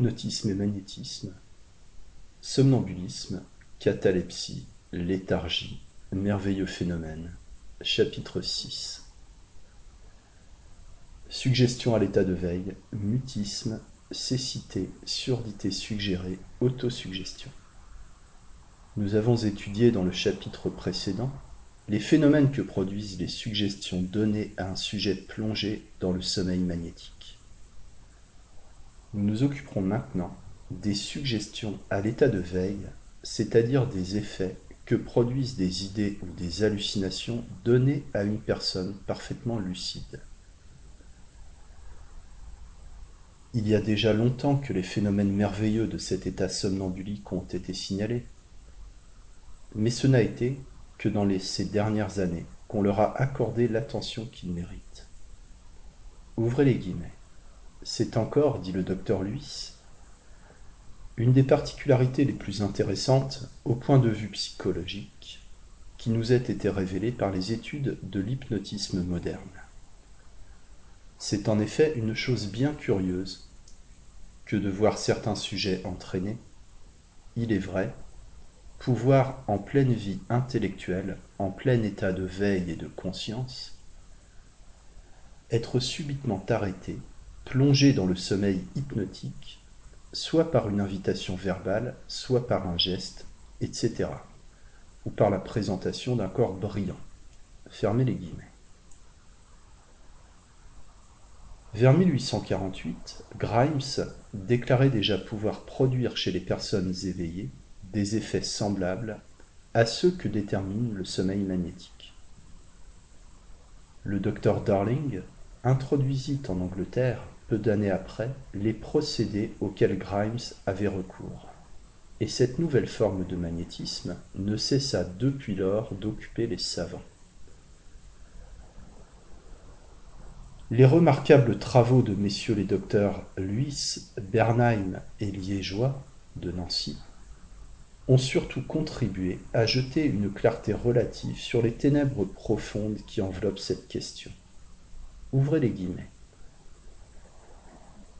hypnotisme et magnétisme, somnambulisme, catalepsie, léthargie, merveilleux phénomène. Chapitre 6 Suggestion à l'état de veille, mutisme, cécité, surdité suggérée, autosuggestion. Nous avons étudié dans le chapitre précédent les phénomènes que produisent les suggestions données à un sujet plongé dans le sommeil magnétique. Nous nous occuperons maintenant des suggestions à l'état de veille, c'est-à-dire des effets que produisent des idées ou des hallucinations données à une personne parfaitement lucide. Il y a déjà longtemps que les phénomènes merveilleux de cet état somnambulique ont été signalés, mais ce n'a été que dans ces dernières années qu'on leur a accordé l'attention qu'ils méritent. Ouvrez les guillemets. C'est encore, dit le docteur Luis, une des particularités les plus intéressantes au point de vue psychologique qui nous a été révélée par les études de l'hypnotisme moderne. C'est en effet une chose bien curieuse que de voir certains sujets entraînés, il est vrai, pouvoir en pleine vie intellectuelle, en plein état de veille et de conscience, être subitement arrêté plongé dans le sommeil hypnotique, soit par une invitation verbale, soit par un geste, etc., ou par la présentation d'un corps brillant. Fermez les guillemets. Vers 1848, Grimes déclarait déjà pouvoir produire chez les personnes éveillées des effets semblables à ceux que détermine le sommeil magnétique. Le docteur Darling introduisit en Angleterre peu d'années après, les procédés auxquels Grimes avait recours. Et cette nouvelle forme de magnétisme ne cessa depuis lors d'occuper les savants. Les remarquables travaux de messieurs les docteurs Luis, Bernheim et Liégeois de Nancy ont surtout contribué à jeter une clarté relative sur les ténèbres profondes qui enveloppent cette question. Ouvrez les guillemets.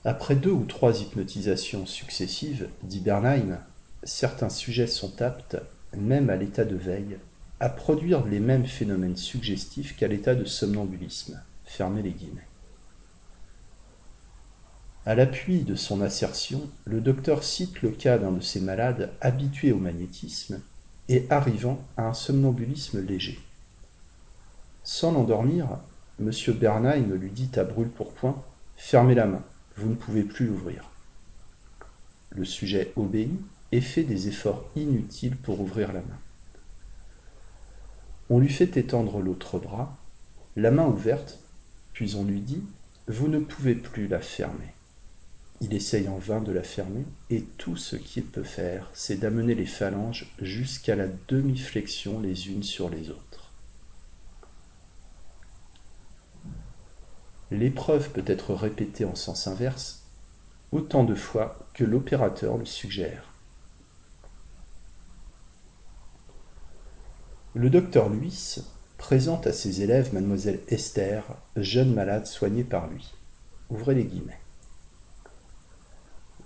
Après deux ou trois hypnotisations successives, dit Bernheim, certains sujets sont aptes, même à l'état de veille, à produire les mêmes phénomènes suggestifs qu'à l'état de somnambulisme. Fermez les guillemets. À l'appui de son assertion, le docteur cite le cas d'un de ces malades habitués au magnétisme et arrivant à un somnambulisme léger. Sans l'endormir, M. Bernheim lui dit à brûle-pourpoint Fermez la main vous ne pouvez plus l'ouvrir. Le sujet obéit et fait des efforts inutiles pour ouvrir la main. On lui fait étendre l'autre bras, la main ouverte, puis on lui dit Vous ne pouvez plus la fermer. Il essaye en vain de la fermer, et tout ce qu'il peut faire, c'est d'amener les phalanges jusqu'à la demi-flexion les unes sur les autres. L'épreuve peut être répétée en sens inverse autant de fois que l'opérateur le suggère. Le docteur Luis présente à ses élèves mademoiselle Esther, jeune malade soignée par lui. Ouvrez les guillemets.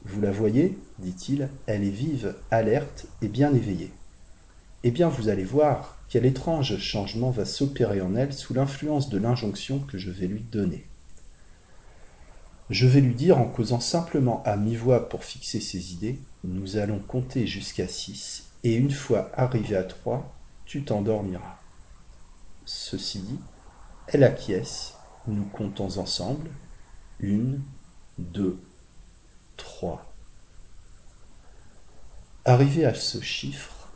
Vous la voyez, dit-il, elle est vive, alerte et bien éveillée. Eh bien, vous allez voir quel étrange changement va s'opérer en elle sous l'influence de l'injonction que je vais lui donner. Je vais lui dire en causant simplement à mi-voix pour fixer ses idées, nous allons compter jusqu'à six, et une fois arrivé à trois, tu t'endormiras. Ceci dit, elle acquiesce, nous comptons ensemble, une, deux, trois. Arrivé à ce chiffre,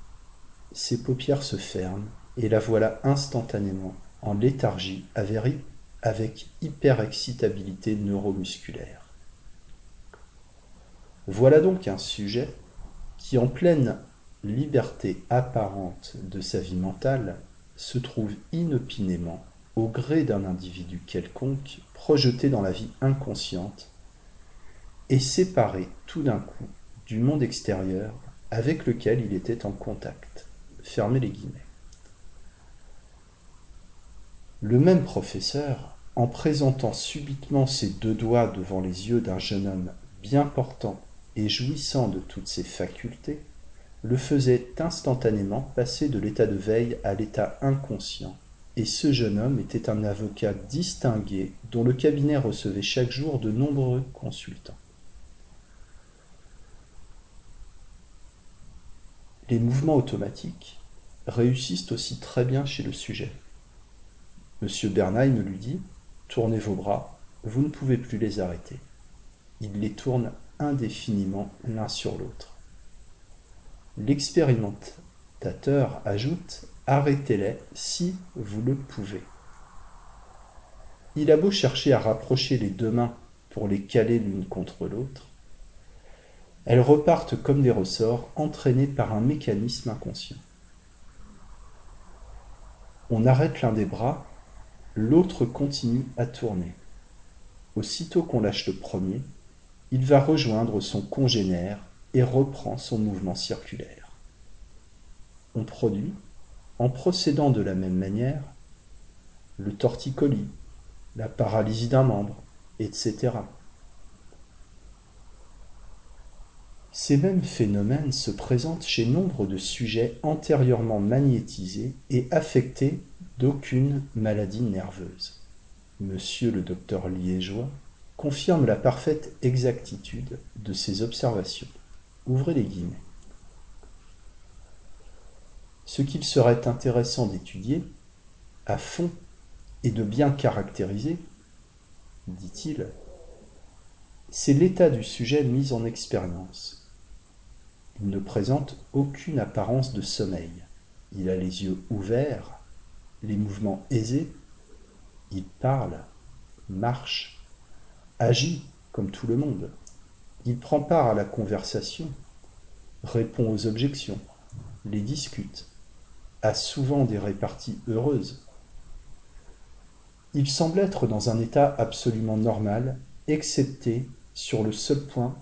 ses paupières se ferment, et la voilà instantanément en léthargie avérie avec hyperexcitabilité neuromusculaire. Voilà donc un sujet qui, en pleine liberté apparente de sa vie mentale, se trouve inopinément, au gré d'un individu quelconque, projeté dans la vie inconsciente et séparé tout d'un coup du monde extérieur avec lequel il était en contact. Fermez les guillemets. Le même professeur, en présentant subitement ses deux doigts devant les yeux d'un jeune homme bien portant et jouissant de toutes ses facultés, le faisait instantanément passer de l'état de veille à l'état inconscient, et ce jeune homme était un avocat distingué dont le cabinet recevait chaque jour de nombreux consultants. Les mouvements automatiques réussissent aussi très bien chez le sujet. Monsieur Bernheim lui dit Tournez vos bras, vous ne pouvez plus les arrêter. Il les tourne indéfiniment l'un sur l'autre. L'expérimentateur ajoute Arrêtez-les si vous le pouvez. Il a beau chercher à rapprocher les deux mains pour les caler l'une contre l'autre, elles repartent comme des ressorts entraînés par un mécanisme inconscient. On arrête l'un des bras, l'autre continue à tourner. Aussitôt qu'on lâche le premier, il va rejoindre son congénère et reprend son mouvement circulaire. On produit, en procédant de la même manière, le torticolis, la paralysie d'un membre, etc. Ces mêmes phénomènes se présentent chez nombre de sujets antérieurement magnétisés et affectés d'aucune maladie nerveuse. Monsieur le docteur Liégeois confirme la parfaite exactitude de ces observations. Ouvrez les guillemets. Ce qu'il serait intéressant d'étudier à fond et de bien caractériser, dit-il, c'est l'état du sujet mis en expérience il ne présente aucune apparence de sommeil. Il a les yeux ouverts, les mouvements aisés. Il parle, marche, agit comme tout le monde. Il prend part à la conversation, répond aux objections, les discute, a souvent des réparties heureuses. Il semble être dans un état absolument normal, excepté sur le seul point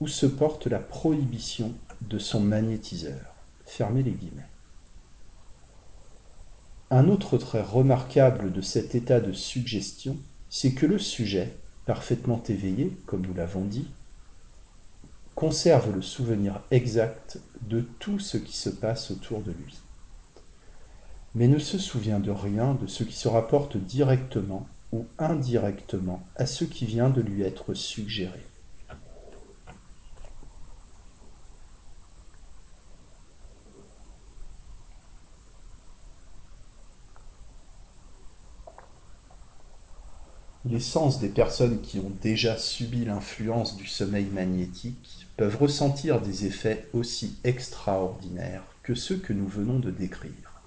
où se porte la prohibition de son magnétiseur. Fermez les guillemets. Un autre trait remarquable de cet état de suggestion, c'est que le sujet, parfaitement éveillé, comme nous l'avons dit, conserve le souvenir exact de tout ce qui se passe autour de lui, mais ne se souvient de rien de ce qui se rapporte directement ou indirectement à ce qui vient de lui être suggéré. Des personnes qui ont déjà subi l'influence du sommeil magnétique peuvent ressentir des effets aussi extraordinaires que ceux que nous venons de décrire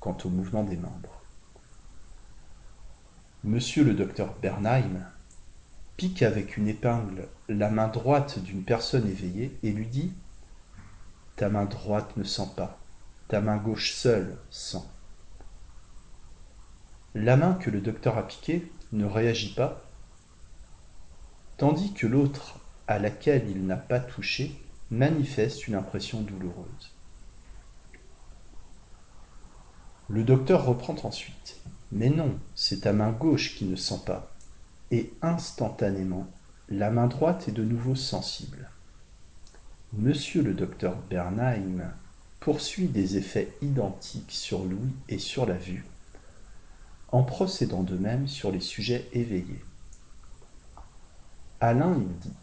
quant au mouvement des membres. Monsieur le docteur Bernheim pique avec une épingle la main droite d'une personne éveillée et lui dit Ta main droite ne sent pas, ta main gauche seule sent. La main que le docteur a piquée ne réagit pas, tandis que l'autre à laquelle il n'a pas touché manifeste une impression douloureuse. Le docteur reprend ensuite. Mais non, c'est ta main gauche qui ne sent pas. Et instantanément, la main droite est de nouveau sensible. Monsieur le docteur Bernheim poursuit des effets identiques sur l'ouïe et sur la vue, en procédant de même sur les sujets éveillés. Alain, il dit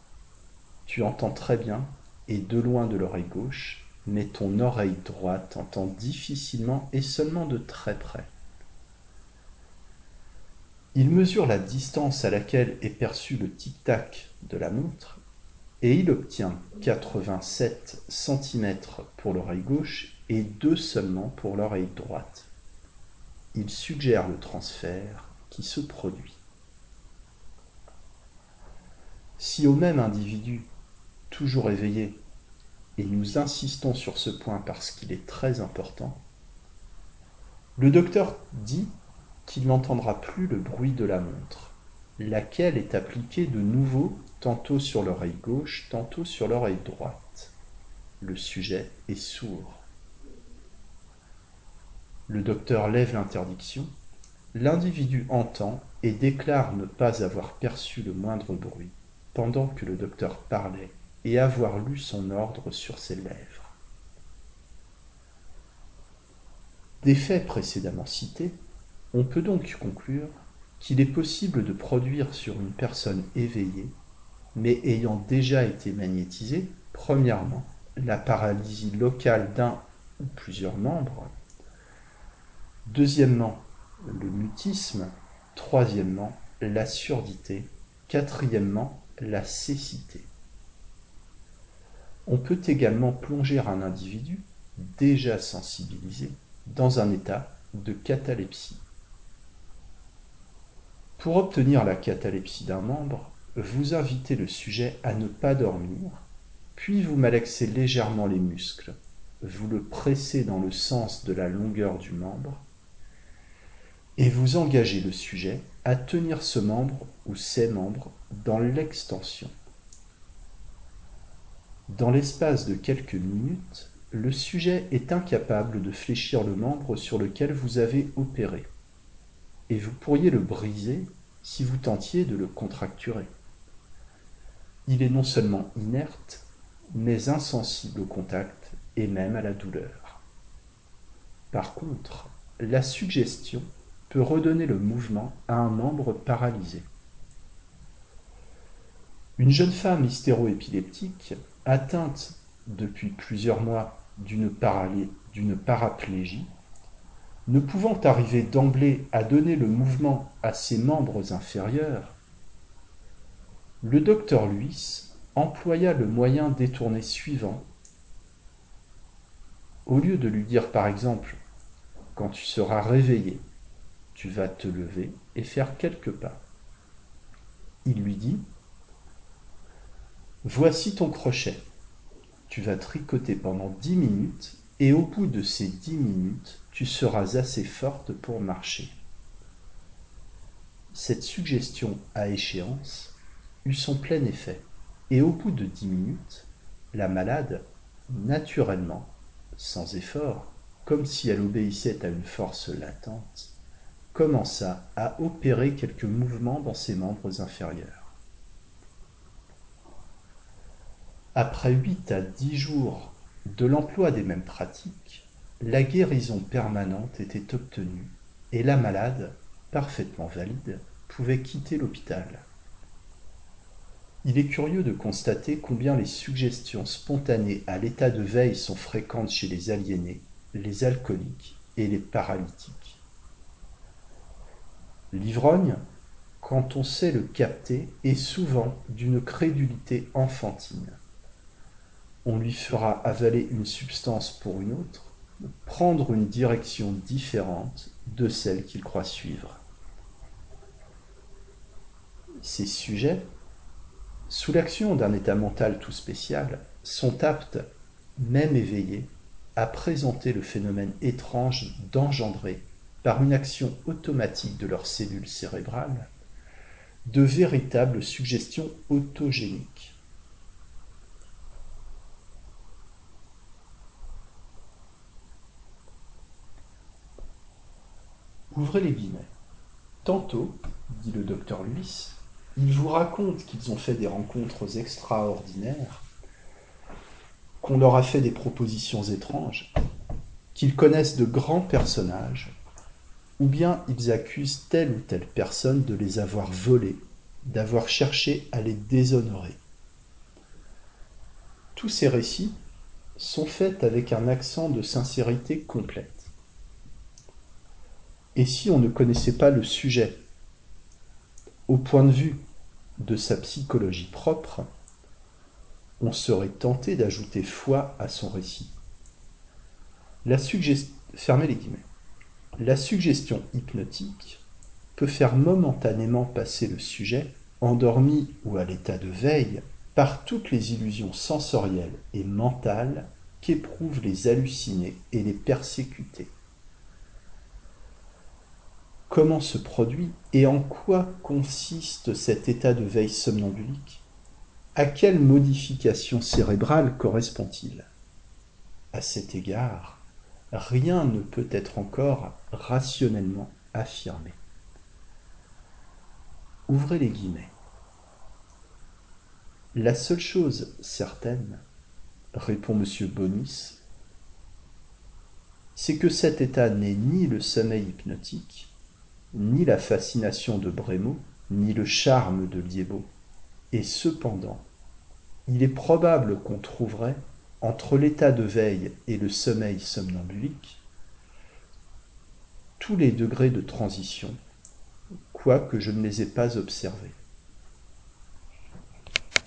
Tu entends très bien, et de loin de l'oreille gauche, mais ton oreille droite entend difficilement et seulement de très près. Il mesure la distance à laquelle est perçu le tic-tac de la montre et il obtient 87 cm pour l'oreille gauche et 2 seulement pour l'oreille droite il suggère le transfert qui se produit. Si au même individu, toujours éveillé, et nous insistons sur ce point parce qu'il est très important, le docteur dit qu'il n'entendra plus le bruit de la montre, laquelle est appliquée de nouveau tantôt sur l'oreille gauche, tantôt sur l'oreille droite. Le sujet est sourd. Le docteur lève l'interdiction. L'individu entend et déclare ne pas avoir perçu le moindre bruit. pendant que le docteur parlait et avoir lu son ordre sur ses lèvres. Des faits précédemment cités, on peut donc conclure qu'il est possible de produire sur une personne éveillée, mais ayant déjà été magnétisée, premièrement, la paralysie locale d'un ou plusieurs membres, deuxièmement, le mutisme, troisièmement, la surdité, quatrièmement, la cécité. On peut également plonger un individu déjà sensibilisé dans un état de catalepsie. Pour obtenir la catalepsie d'un membre, vous invitez le sujet à ne pas dormir, puis vous malaxez légèrement les muscles, vous le pressez dans le sens de la longueur du membre, et vous engagez le sujet à tenir ce membre ou ces membres dans l'extension. Dans l'espace de quelques minutes, le sujet est incapable de fléchir le membre sur lequel vous avez opéré et vous pourriez le briser si vous tentiez de le contracturer. Il est non seulement inerte, mais insensible au contact et même à la douleur. Par contre, la suggestion peut redonner le mouvement à un membre paralysé. Une jeune femme hystéroépileptique, atteinte depuis plusieurs mois d'une paraplégie, ne pouvant arriver d'emblée à donner le mouvement à ses membres inférieurs, le docteur Luis employa le moyen détourné suivant. Au lieu de lui dire par exemple Quand tu seras réveillé, tu vas te lever et faire quelques pas. Il lui dit Voici ton crochet. Tu vas tricoter pendant dix minutes et au bout de ces dix minutes, tu seras assez forte pour marcher. Cette suggestion à échéance eut son plein effet, et au bout de dix minutes, la malade, naturellement, sans effort, comme si elle obéissait à une force latente, commença à opérer quelques mouvements dans ses membres inférieurs. Après huit à dix jours de l'emploi des mêmes pratiques, la guérison permanente était obtenue et la malade, parfaitement valide, pouvait quitter l'hôpital. Il est curieux de constater combien les suggestions spontanées à l'état de veille sont fréquentes chez les aliénés, les alcooliques et les paralytiques. L'ivrogne, quand on sait le capter, est souvent d'une crédulité enfantine. On lui fera avaler une substance pour une autre, prendre une direction différente de celle qu'il croit suivre. Ces sujets, sous l'action d'un état mental tout spécial, sont aptes, même éveillés, à présenter le phénomène étrange d'engendrer, par une action automatique de leurs cellules cérébrales, de véritables suggestions autogéniques. Ouvrez les guillemets. Tantôt, dit le docteur Luis, ils vous racontent qu'ils ont fait des rencontres extraordinaires, qu'on leur a fait des propositions étranges, qu'ils connaissent de grands personnages, ou bien ils accusent telle ou telle personne de les avoir volés, d'avoir cherché à les déshonorer. Tous ces récits sont faits avec un accent de sincérité complète. Et si on ne connaissait pas le sujet au point de vue de sa psychologie propre, on serait tenté d'ajouter foi à son récit. La suggestion, fermez les guillemets. La suggestion hypnotique peut faire momentanément passer le sujet, endormi ou à l'état de veille, par toutes les illusions sensorielles et mentales qu'éprouvent les hallucinés et les persécutés. Comment se produit et en quoi consiste cet état de veille somnambulique? À quelle modification cérébrale correspond-il? À cet égard, rien ne peut être encore rationnellement affirmé. Ouvrez les guillemets. La seule chose certaine, répond M. Bonis, c'est que cet état n'est ni le sommeil hypnotique, ni la fascination de Brémaux, ni le charme de Liébaud. Et cependant, il est probable qu'on trouverait, entre l'état de veille et le sommeil somnambulique, tous les degrés de transition, quoique je ne les ai pas observés.